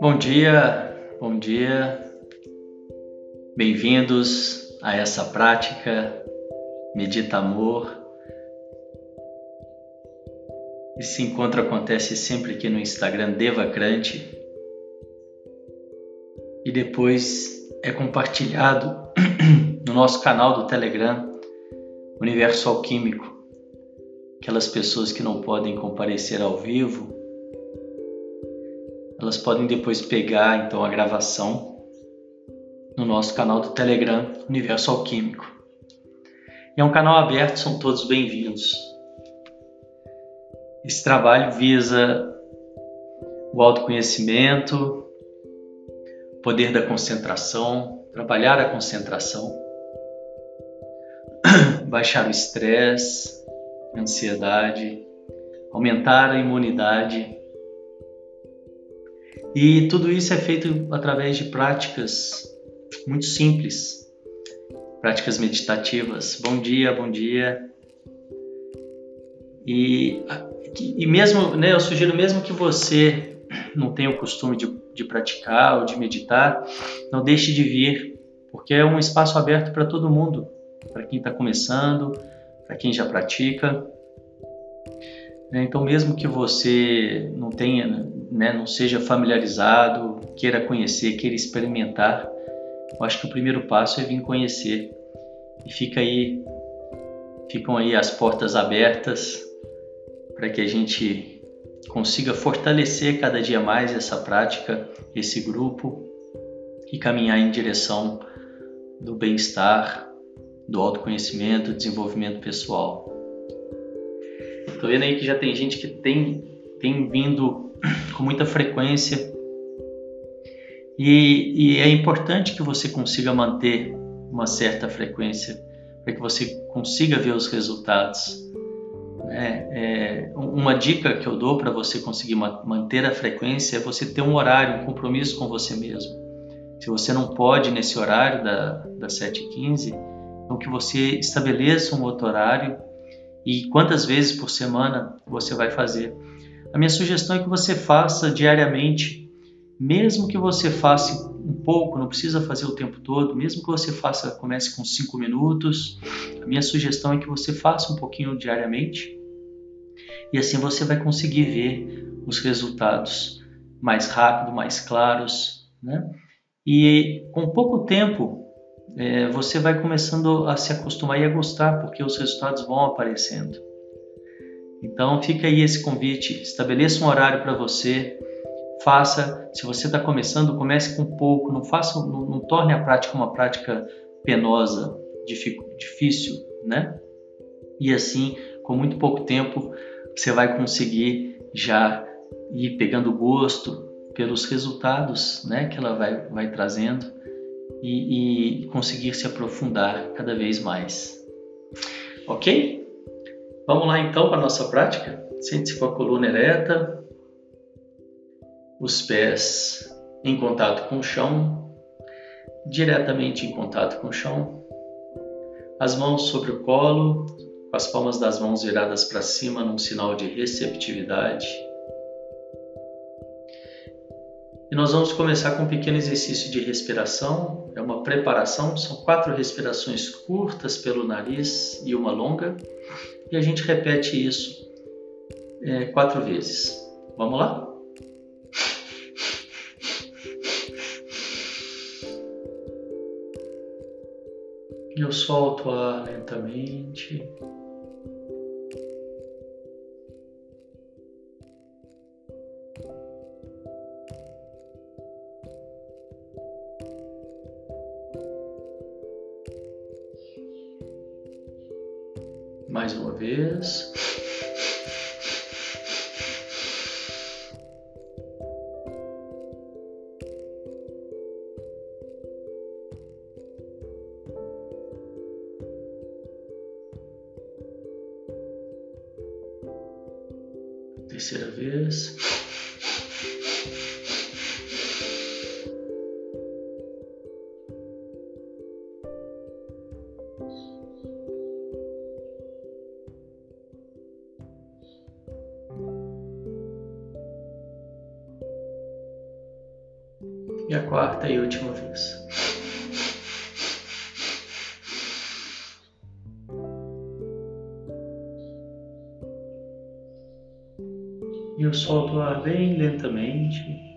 Bom dia, bom dia. Bem-vindos a essa prática Medita Amor. Esse encontro acontece sempre aqui no Instagram Devacrante e depois é compartilhado no nosso canal do Telegram Universo Alquímico. Aquelas pessoas que não podem comparecer ao vivo elas podem depois pegar então a gravação no nosso canal do Telegram Universo Alquímico. É um canal aberto, são todos bem-vindos. Esse trabalho visa o autoconhecimento, o poder da concentração, trabalhar a concentração, baixar o estresse, ansiedade, aumentar a imunidade e tudo isso é feito através de práticas muito simples, práticas meditativas. Bom dia, bom dia. E, e mesmo, né, eu sugiro mesmo que você não tenha o costume de, de praticar ou de meditar, não deixe de vir, porque é um espaço aberto para todo mundo, para quem está começando, para quem já pratica. Então, mesmo que você não tenha né, não seja familiarizado, queira conhecer, queira experimentar, eu acho que o primeiro passo é vir conhecer. E fica aí, ficam aí as portas abertas para que a gente consiga fortalecer cada dia mais essa prática, esse grupo e caminhar em direção do bem-estar, do autoconhecimento, desenvolvimento pessoal. Estou vendo aí que já tem gente que tem, tem vindo com muita frequência. E, e, é importante que você consiga manter uma certa frequência para que você consiga ver os resultados. É, é, uma dica que eu dou para você conseguir manter a frequência é você ter um horário, um compromisso com você mesmo. Se você não pode nesse horário da, das 7h15, então que você estabeleça um horário e quantas vezes por semana você vai fazer. A minha sugestão é que você faça diariamente, mesmo que você faça um pouco, não precisa fazer o tempo todo, mesmo que você faça, comece com cinco minutos, a minha sugestão é que você faça um pouquinho diariamente e assim você vai conseguir ver os resultados mais rápido, mais claros, né? E com pouco tempo é, você vai começando a se acostumar e a gostar, porque os resultados vão aparecendo. Então fica aí esse convite, estabeleça um horário para você, faça, se você está começando, comece com pouco, não faça, não, não, torne a prática uma prática penosa, difícil, né? E assim, com muito pouco tempo, você vai conseguir já ir pegando gosto pelos resultados, né, que ela vai, vai trazendo e, e conseguir se aprofundar cada vez mais. Ok? Vamos lá então para a nossa prática? Sente-se com a coluna ereta, os pés em contato com o chão, diretamente em contato com o chão, as mãos sobre o colo, com as palmas das mãos viradas para cima num sinal de receptividade. E nós vamos começar com um pequeno exercício de respiração, é uma preparação, são quatro respirações curtas pelo nariz e uma longa e a gente repete isso é, quatro vezes. Vamos lá? Eu solto o ar lentamente. Vez. Terceira vez. Quarta e última vez. E eu solto o ar bem lentamente.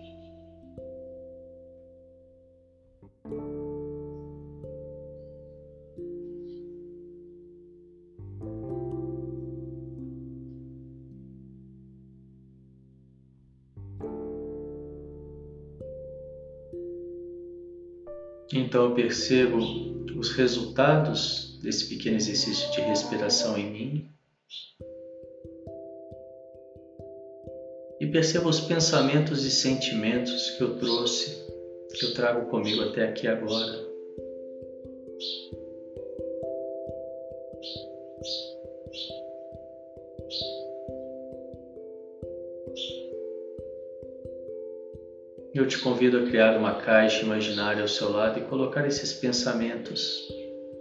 Percebo os resultados desse pequeno exercício de respiração em mim. E percebo os pensamentos e sentimentos que eu trouxe, que eu trago comigo até aqui agora. Eu te convido a criar uma caixa imaginária ao seu lado e colocar esses pensamentos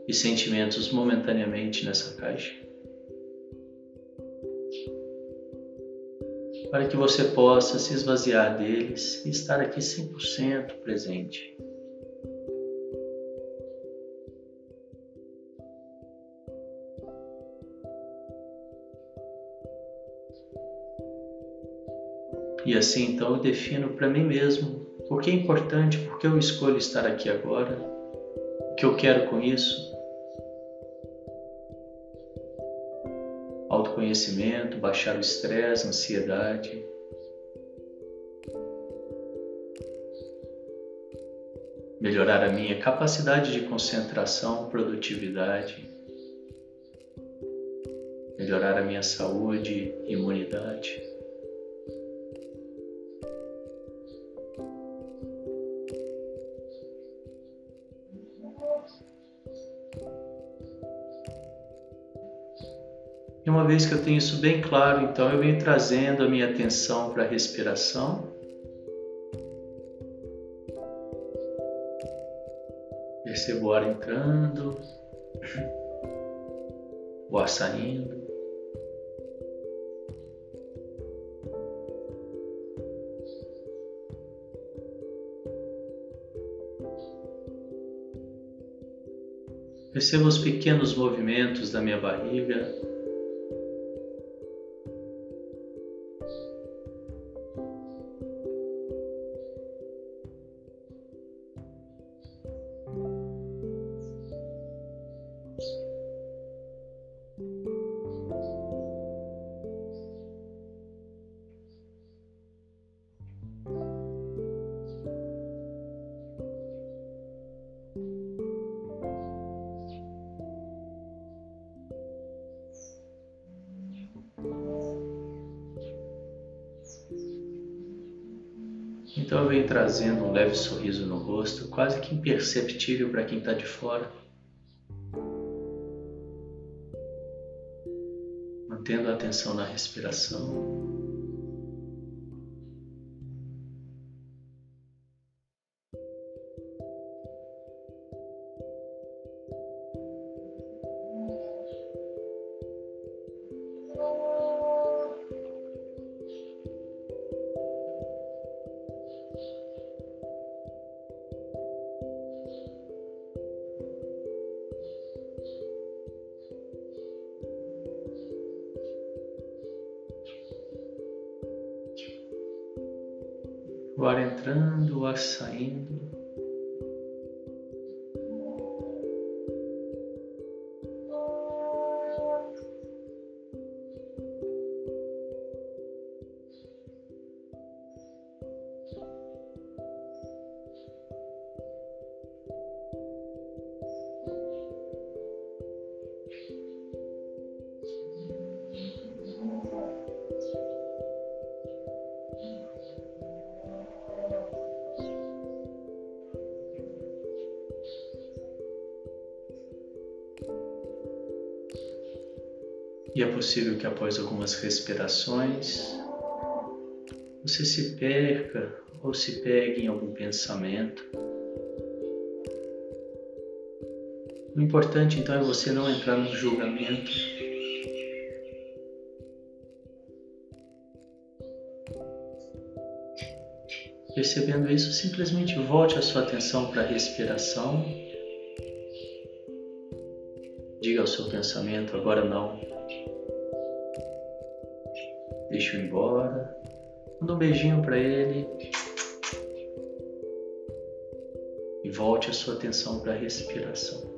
e sentimentos momentaneamente nessa caixa. Para que você possa se esvaziar deles e estar aqui 100% presente. E assim então eu defino para mim mesmo o que é importante, por que eu escolho estar aqui agora, o que eu quero com isso. Autoconhecimento, baixar o estresse, ansiedade. Melhorar a minha capacidade de concentração, produtividade. Melhorar a minha saúde, imunidade. Vez que eu tenho isso bem claro, então eu venho trazendo a minha atenção para a respiração. Percebo o ar entrando, o ar saindo. Percebo os pequenos movimentos da minha barriga Então eu venho trazendo um leve sorriso no rosto, quase que imperceptível para quem está de fora. Mantendo a atenção na respiração. E é possível que após algumas respirações você se perca ou se pegue em algum pensamento. O importante então é você não entrar no julgamento. Percebendo isso, simplesmente volte a sua atenção para a respiração. Diga ao seu pensamento: agora não. Deixa embora. Manda um beijinho para ele. E volte a sua atenção para a respiração.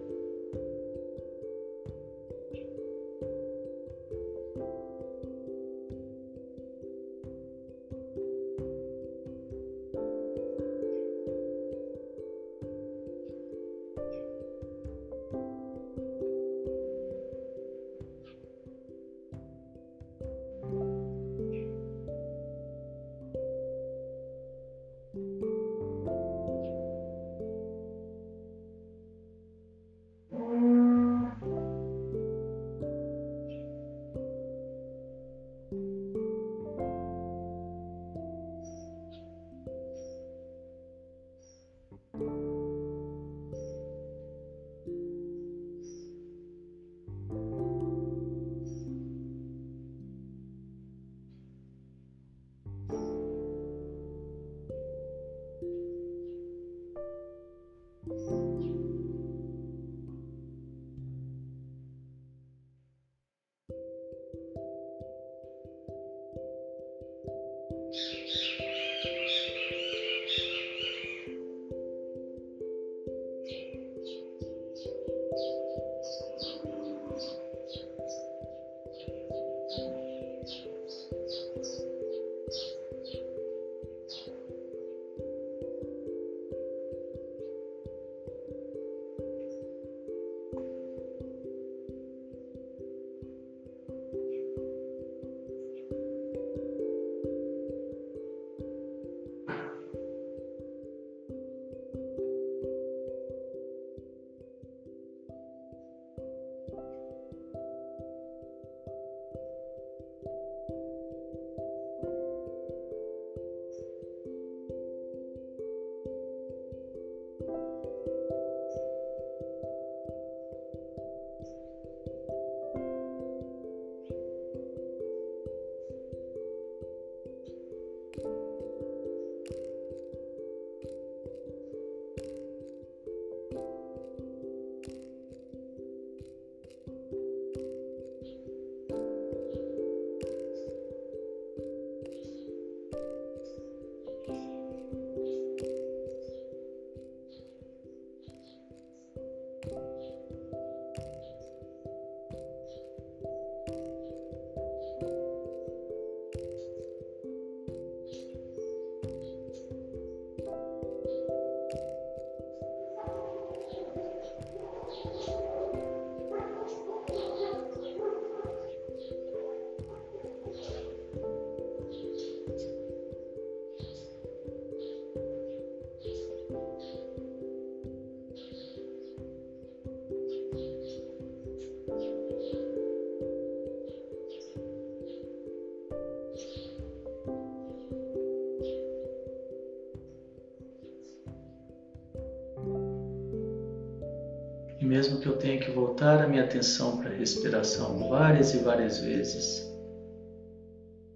Mesmo que eu tenha que voltar a minha atenção para a respiração várias e várias vezes,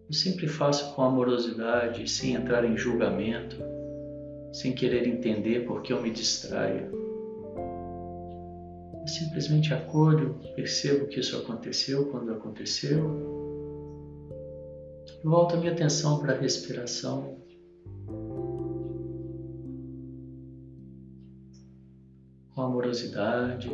eu sempre faço com amorosidade, sem entrar em julgamento, sem querer entender por que eu me distraio. Eu simplesmente acolho, percebo que isso aconteceu quando aconteceu, volto a minha atenção para a respiração com amorosidade.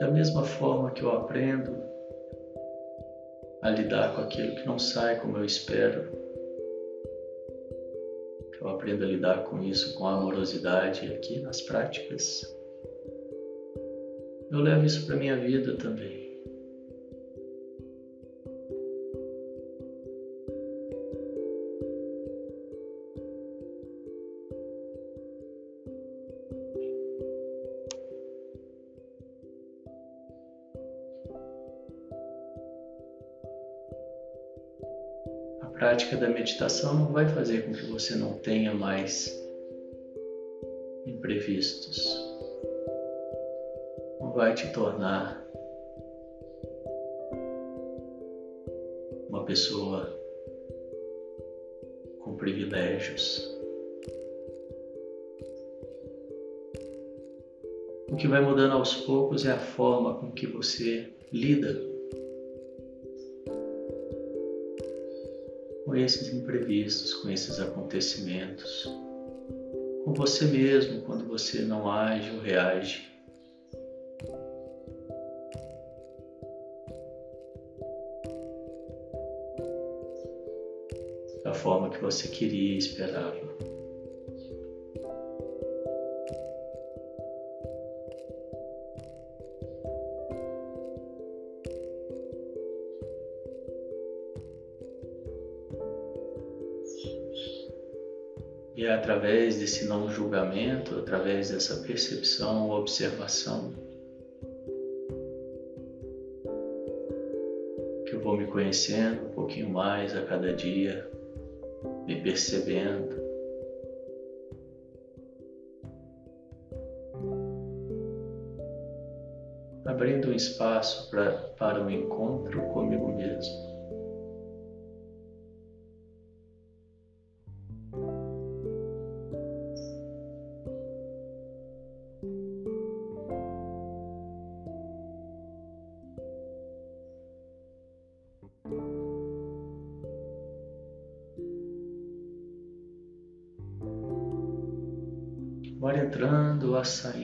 Da mesma forma que eu aprendo a lidar com aquilo que não sai como eu espero, eu aprendo a lidar com isso com amorosidade aqui nas práticas. Eu levo isso para minha vida também. Prática da meditação não vai fazer com que você não tenha mais imprevistos. Não vai te tornar uma pessoa com privilégios. O que vai mudando aos poucos é a forma com que você lida com esses imprevistos, com esses acontecimentos, com você mesmo quando você não age ou reage. Da forma que você queria e esperava. Através desse não julgamento, através dessa percepção, observação, que eu vou me conhecendo um pouquinho mais a cada dia, me percebendo. Abrindo um espaço pra, para o um encontro comigo mesmo. Entrando,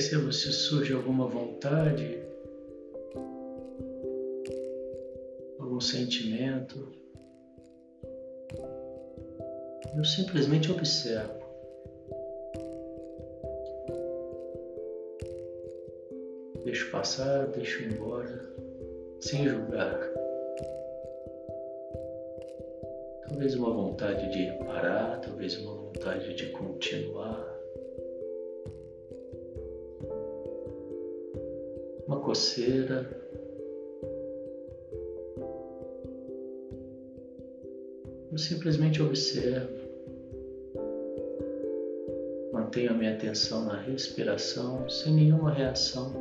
Perceba se surge alguma vontade, algum sentimento. Eu simplesmente observo. Deixo passar, deixo embora, sem julgar. Talvez uma vontade de parar, talvez uma vontade de continuar. Coceira. Eu simplesmente observo. Mantenho a minha atenção na respiração sem nenhuma reação.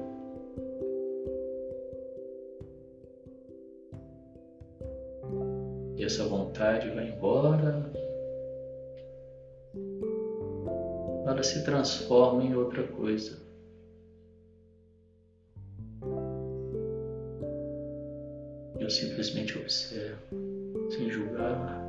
E essa vontade vai embora, ela se transforma em outra coisa. Simplesmente observo, sem julgar.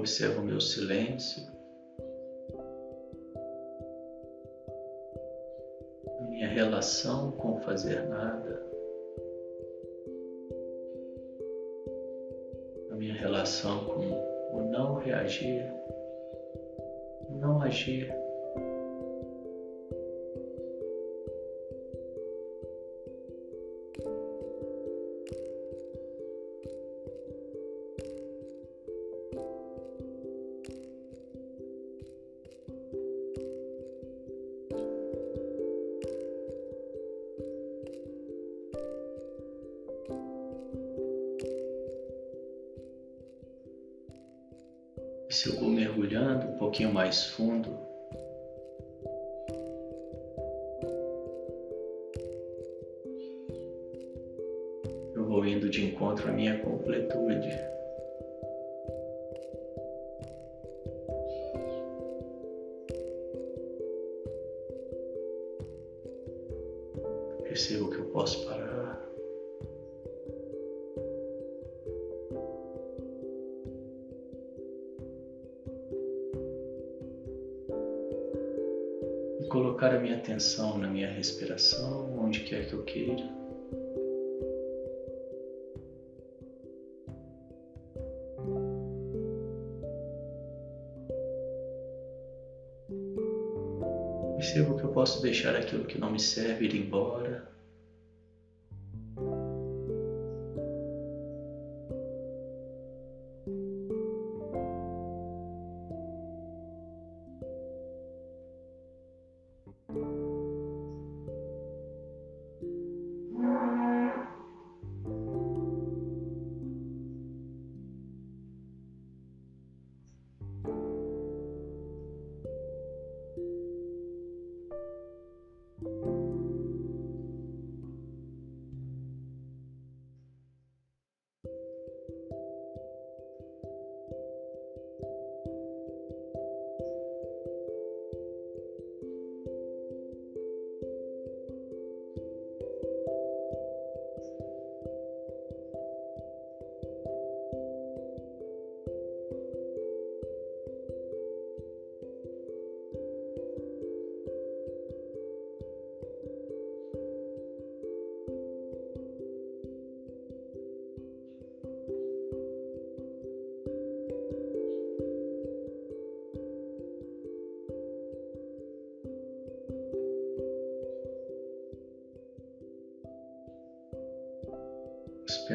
Observo o meu silêncio, a minha relação com fazer nada, a minha relação com o não reagir, não agir. Mais fundo, eu vou indo de encontro à minha completude. Colocar a minha atenção na minha respiração, onde quer que eu queira. Percebo que eu posso deixar aquilo que não me serve ir embora.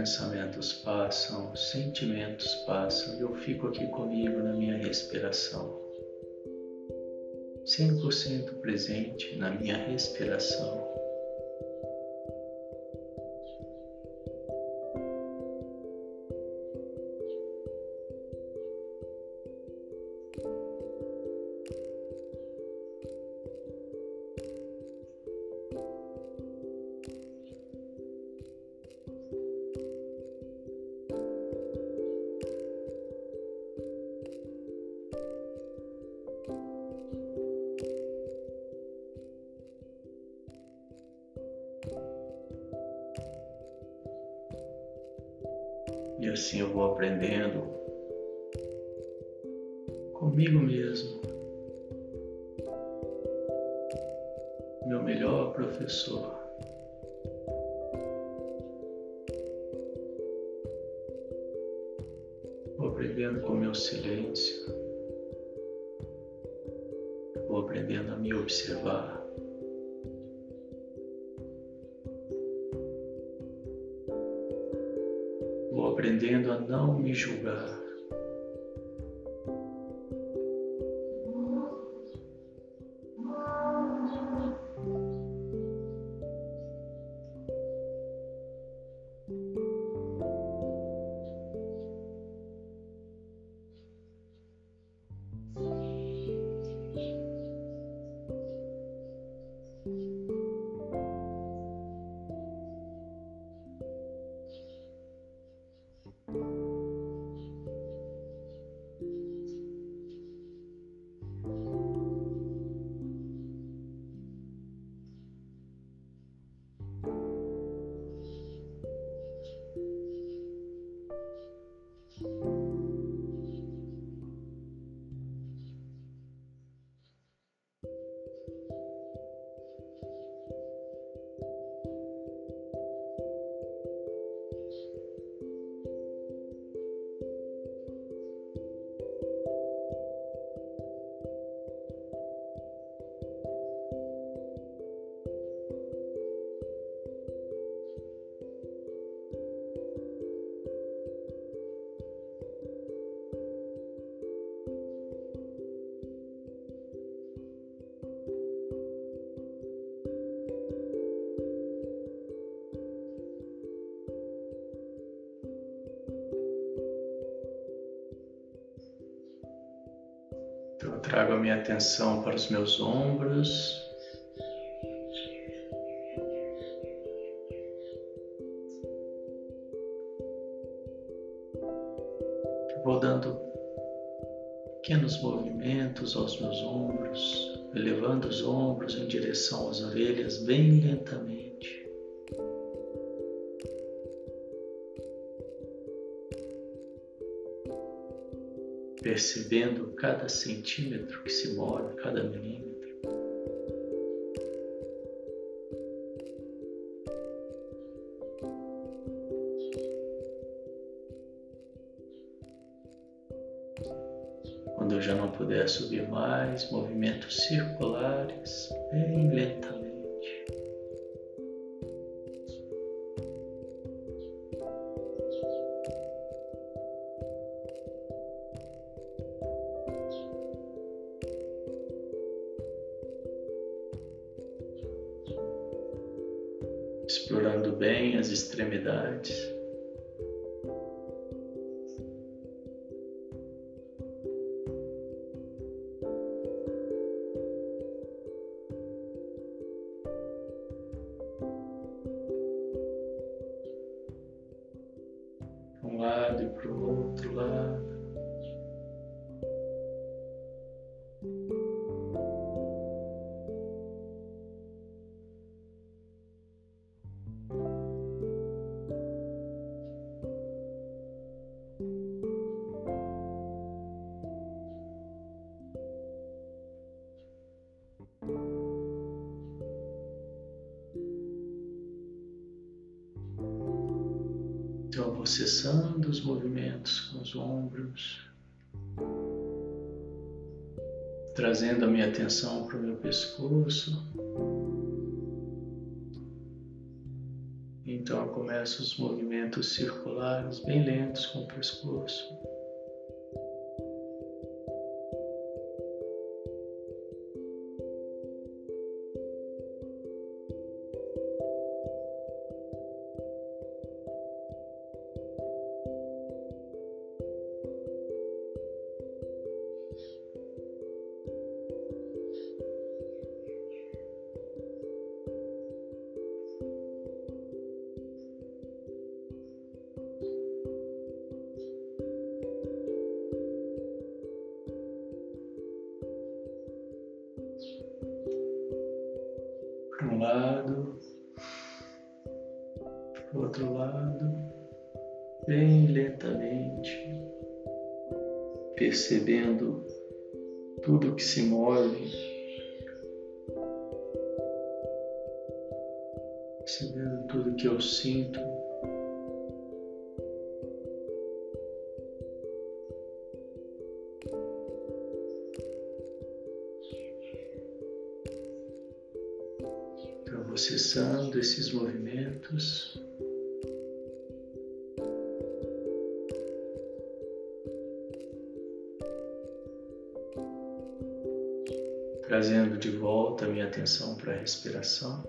Pensamentos passam, os sentimentos passam e eu fico aqui comigo na minha respiração. 100% presente na minha respiração. E assim eu vou aprendendo comigo mesmo. Meu melhor professor. Vou aprendendo com meu silêncio. Vou aprendendo a me observar. Aprendendo a não me julgar. Trago a minha atenção para os meus ombros. Vou dando pequenos movimentos aos meus ombros, elevando os ombros em direção às orelhas bem lentamente. Percebendo cada centímetro que se move, cada milímetro. Quando eu já não puder subir mais, movimentos circulares, bem lentamente. Para cessando os movimentos com os ombros, trazendo a minha atenção para o meu pescoço. Então, eu começo os movimentos circulares bem lentos com o pescoço. Percebendo tudo que se move, percebendo tudo que eu sinto. processando esses movimentos. Volta minha atenção para a respiração.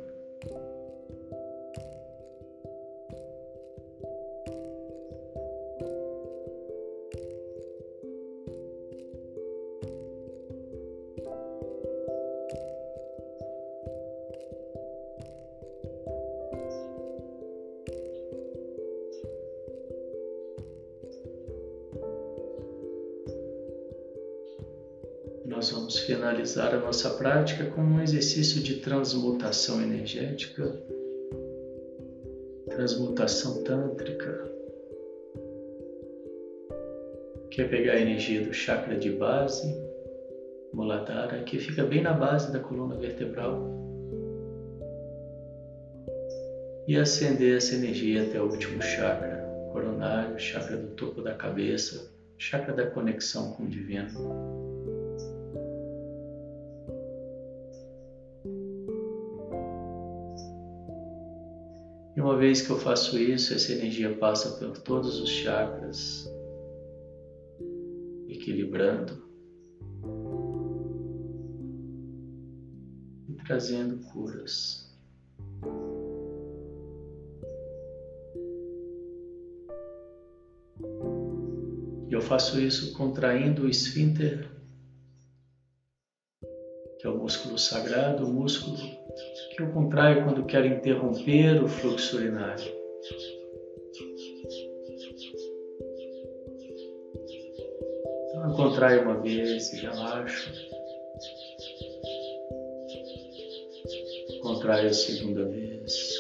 Finalizar a nossa prática com um exercício de transmutação energética, transmutação tântrica, que é pegar a energia do chakra de base, Muladhara, que fica bem na base da coluna vertebral, e acender essa energia até o último chakra, coronário, chakra do topo da cabeça, chakra da conexão com o divino. Uma vez que eu faço isso, essa energia passa por todos os chakras, equilibrando e trazendo curas. E eu faço isso contraindo o esfíncter que é o músculo sagrado, o músculo que eu contraio quando quero interromper o fluxo urinário. Então eu contraio uma vez e relaxo. Contraio a segunda vez,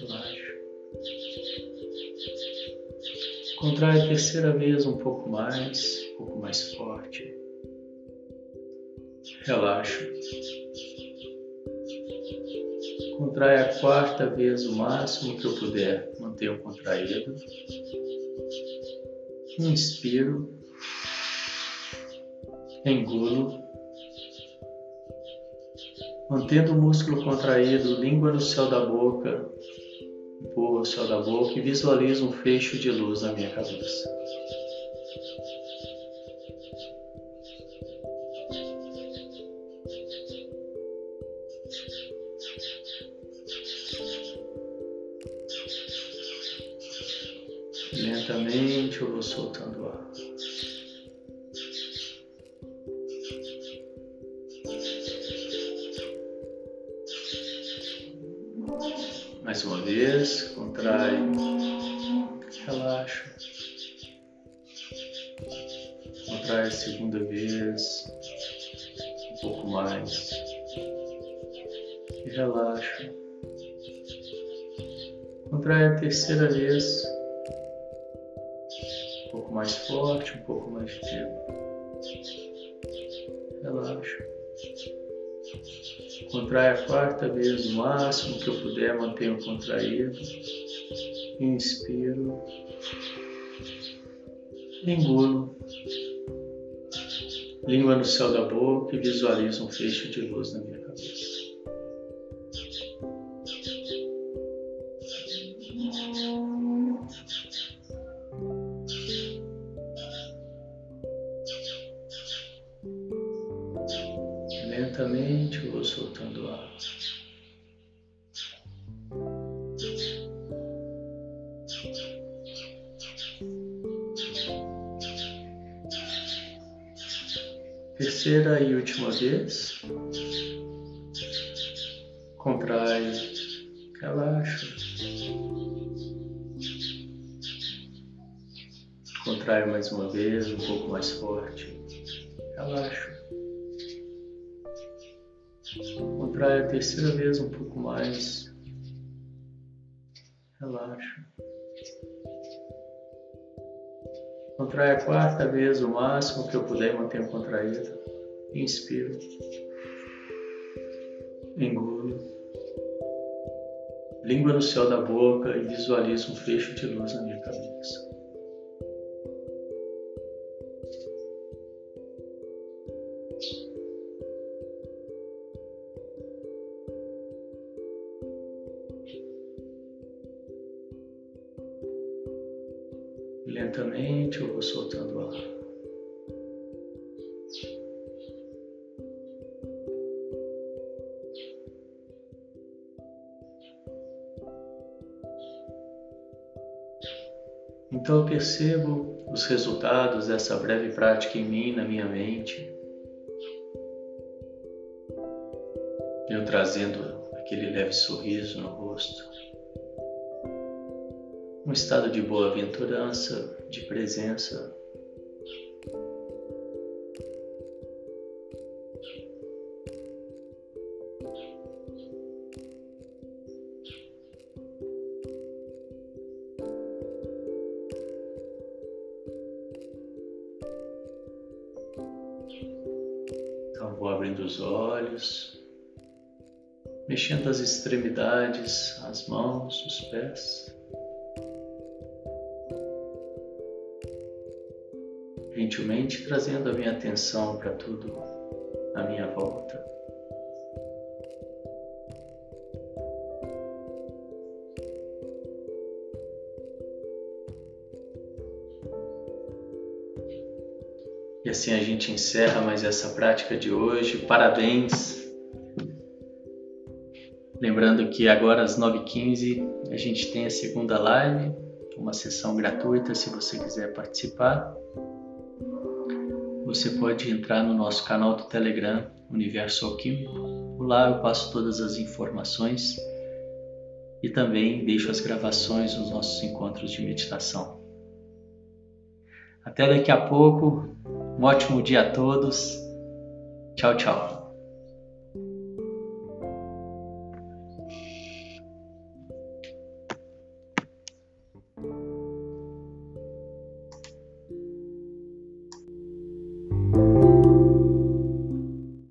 relaxo. Contrai a terceira vez um pouco mais, um pouco mais forte. Relaxo. Contrai a quarta vez o máximo que eu puder. Mantenho contraído. Inspiro. Engulo. Mantendo o músculo contraído, língua no céu da boca, empurro o céu da boca e visualizo um fecho de luz na minha cabeça. Eu vou soltando o ar. Mais uma vez, contrai, relaxa. Contrai segunda vez, um pouco mais. E relaxa. Contrai a terceira vez, forte, um pouco mais tempo. Relaxa. Contrai a quarta vez o máximo que eu puder, mantenho contraído. Inspiro. Engulo. Língua no céu da boca e visualizo um fecho de luz na minha cabeça. Lentamente vou soltando ar. Terceira e última vez. Contrai, relaxa. Contrai mais uma vez, um pouco mais forte. Relaxa. Terceira vez um pouco mais. Relaxa. Contrai a quarta vez o máximo que eu puder manter contraído. Inspiro. Engulo. Língua no céu da boca e visualizo um fecho de luz na minha cabeça. Lentamente eu vou soltando o ar. Então eu percebo os resultados dessa breve prática em mim, na minha mente. Eu trazendo aquele leve sorriso no rosto um estado de boa-aventurança, de presença. Então vou abrindo os olhos, mexendo as extremidades, as mãos, os pés. Gentilmente trazendo a minha atenção para tudo à minha volta. E assim a gente encerra mais essa prática de hoje. Parabéns! Lembrando que agora às 9h15 a gente tem a segunda live, uma sessão gratuita se você quiser participar. Você pode entrar no nosso canal do Telegram, Universo Alquímico. Lá eu passo todas as informações e também deixo as gravações dos nossos encontros de meditação. Até daqui a pouco, um ótimo dia a todos. Tchau, tchau.